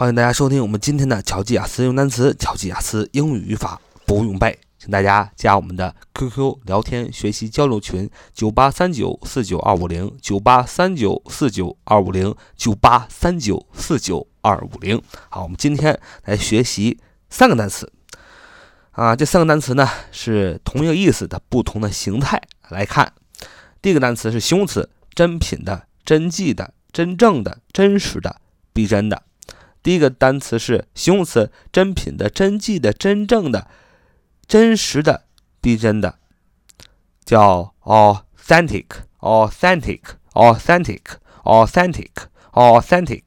欢迎大家收听我们今天的巧记雅思用单词、巧记雅思英语语法不用背，请大家加我们的 QQ 聊天学习交流群：九八三九四九二五零九八三九四九二五零九八三九四九二五零。好，我们今天来学习三个单词啊，这三个单词呢是同一个意思的不同的形态来看。第一个单词是形容词，真品的、真迹的、真正的、真实的、逼真的。第一个单词是形容词，真品的、真迹的、真正的、真实的、逼真的，叫 authentic，authentic，authentic，authentic，authentic，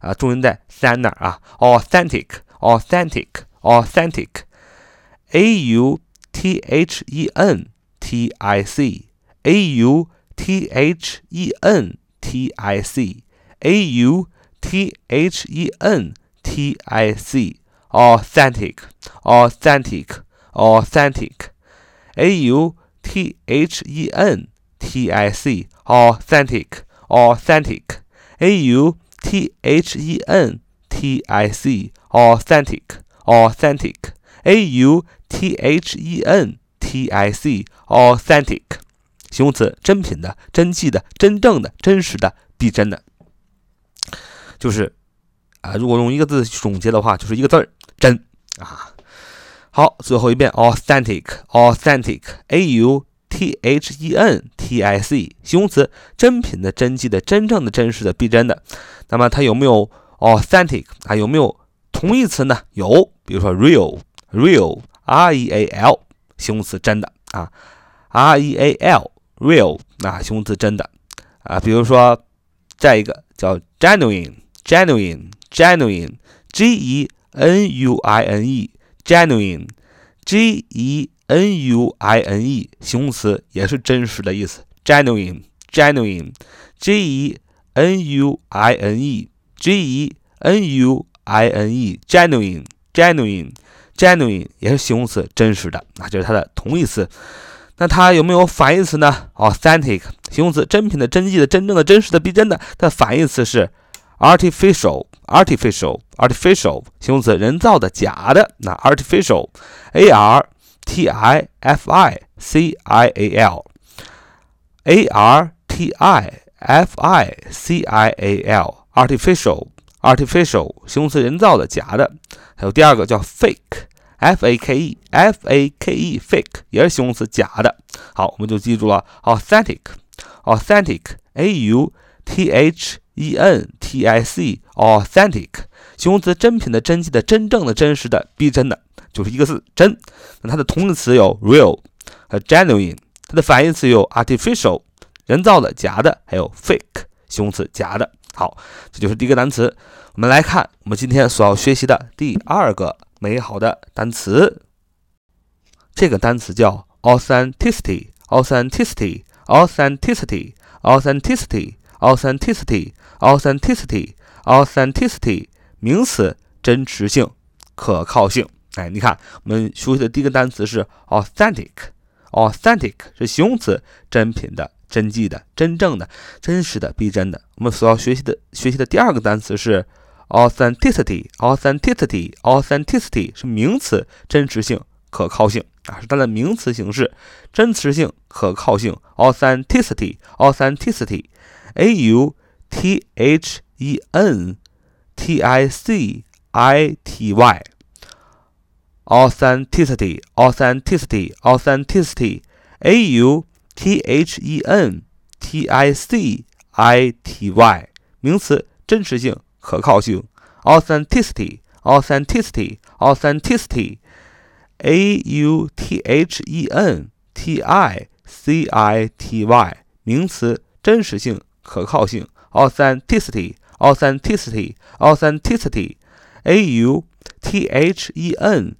啊，重音在三那儿啊，authentic，authentic，a u t h e n t i c，a u t h e n t i c，a u T H E N T I C authentic authentic authentic A U T H E N T I C authentic authentic A U T H E N T I C authentic authentic A U T H E N T I C authentic 形容词，真品的、真迹的、真正的、真实的、逼真的。 就是啊，如果用一个字总结的话，就是一个字儿真啊。好，最后一遍，authentic，authentic，a u t h e n t i c，形容词，真品的、真迹的、真正的、真实的、逼真的。那么它有没有 authentic 啊？有没有同义词呢？有，比如说 real，real，r e a l，形容词，真的啊，r e a l，real，啊，形容词，真的啊。比如说再一个叫 genuine。genuine, genuine, G E N U I N E, genuine, G E N U I N E，形容词也是真实的意思。genuine, genuine, G E N U I N E, G E N U I N E, genuine, genuine, genuine 也是形容词，真实的，那就是它的同义词。那它有没有反义词呢？authentic 形容词，真品的、真迹的、真正的、真实的、逼真的。它的反义词是。 artificial artificial artificial 形容词，人造的、假的。那 artificial a r t i f i c i a l a r t i f i c i a l artificial artificial 形容词，人造的、假的。还有第二个叫 fake f a k e f a k e fake 也是形容词，假的。好，我们就记住了 authentic authentic a u t h E n t i c authentic 形容词，真品的、真迹的、真正的、真实的、逼真的，就是一个字真。那它的同义词有 real 和 genuine，它的反义词有 artificial 人造的、假的，还有 fake 形容词，假的。好，这就是第一个单词。我们来看我们今天所要学习的第二个美好的单词，这个单词叫 authenticity，authenticity，authenticity，authenticity。Authenticity authenticity authenticity 名词，真实性、可靠性。哎，你看，我们熟悉的第一个单词是 authentic，authentic 是形容词，真品的、真迹的、真正的、真实的、逼真的。我们所要学习的学习的第二个单词是 authenticity，authenticity，authenticity 是名词，真实性、可靠性啊，是它的名词形式，真实性、可靠性。authenticity，authenticity。a u t h e n t i c i t y authenticity authenticity authenticity a u t h e n t i c i t y 名词，真实性、可靠性。authenticity authenticity authenticity a u t h e n t i c i t y 名词，真实性。 可靠性，authenticity，authenticity，authenticity，a u t h e n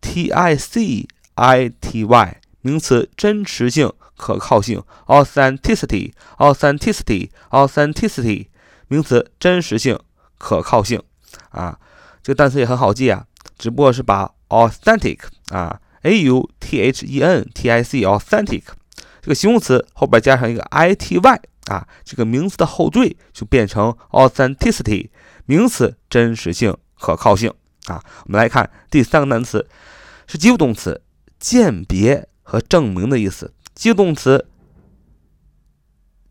t i c i t y，名词，真实性、可靠性，authenticity，authenticity，authenticity，名词，真实性、可靠性。啊，这个单词也很好记啊，只不过是把 authentic 啊，a u t h e n t i c，authentic 这个形容词后边加上一个 i t y。啊，这个名词的后缀就变成 authenticity，名词真实性、可靠性啊。我们来看第三个单词，是及物动词，鉴别和证明的意思。及物动词，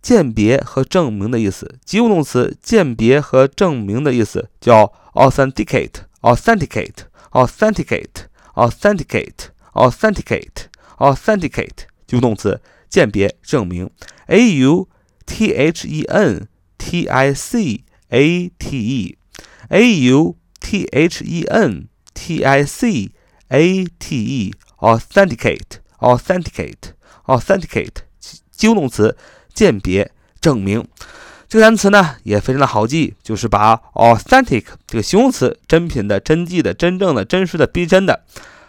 鉴别和证明的意思。及物动词，鉴别和证明的意思叫 authenticate，authenticate，authenticate，authenticate，authenticate。及物动词，鉴别、证明。a u t h e n t i c a t e，a u t h e n t i c a t e，authenticate，authenticate，authenticate，及物动词，鉴别、证明。这个单词呢也非常的好记，就是把 authentic 这个形容词，真品的、真迹的、真正的、真实的、逼真的，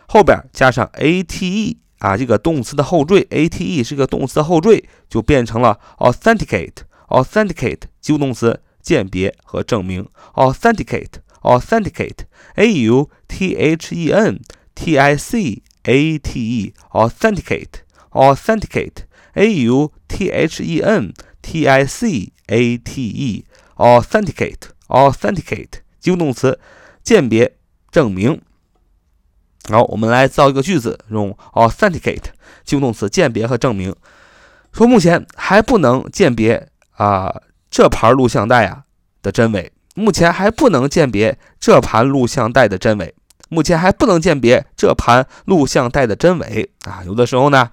后边加上 a t e。啊，这个动词的后缀 a t e 是个动词的后缀，就变成了 authenticate，authenticate 及物动词，鉴别和证明。authenticate，authenticate，a u t h e n t i c a t e，authenticate，authenticate，a u t h e n t i c a t e，authenticate，authenticate 及物动词，鉴别、证明。好，我们来造一个句子，用 authenticate 及物动词鉴别和证明。说目前还不能鉴别啊这盘录像带啊的真伪，目前还不能鉴别这盘录像带的真伪，目前还不能鉴别这盘录像带的真伪啊。有的时候呢，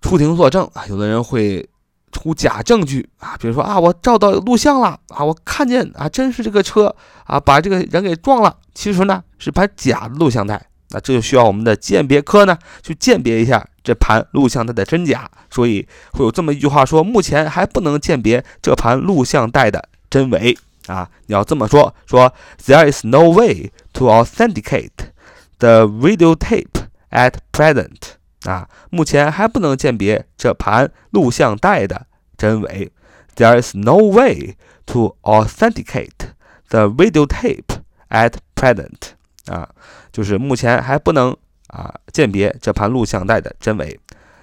出庭作证啊，有的人会。出假证据啊，比如说啊，我照到录像了啊，我看见啊，真是这个车啊，把这个人给撞了。其实呢，是盘假的录像带。那这就需要我们的鉴别科呢，去鉴别一下这盘录像带的真假。所以会有这么一句话说：目前还不能鉴别这盘录像带的真伪啊。你要这么说，说 There is no way to authenticate the videotape at present。啊，目前还不能鉴别这盘录像带的真伪。There is no way to authenticate the videotape at present。啊，就是目前还不能啊鉴别这盘录像带的真伪。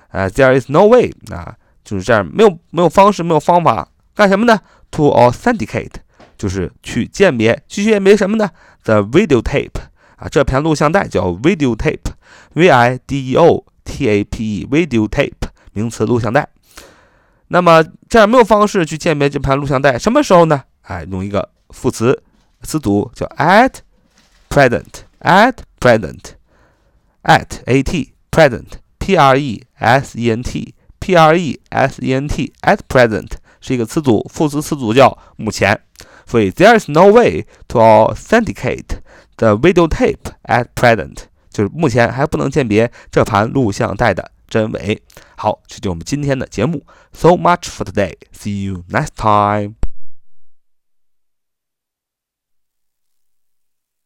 啊，There is no way。啊，就是这样，没有没有方式，没有方法，干什么呢？To authenticate，就是去鉴别，去鉴别什么呢？The videotape。啊，这盘录像带叫 videotape，V I D E O。tape video tape 名词录像带，那么这样没有方式去鉴别这盘录像带，什么时候呢？哎，用一个副词词组叫 at present at present at a t present p r e s e n t p r e s e n t at present 是一个词组，副词词组叫目前，所以 there is no way to authenticate the video tape at present。 就是目前还不能鉴别这盘录像带的真伪。好，这就是我们今天的节目。So much for today. See you next time.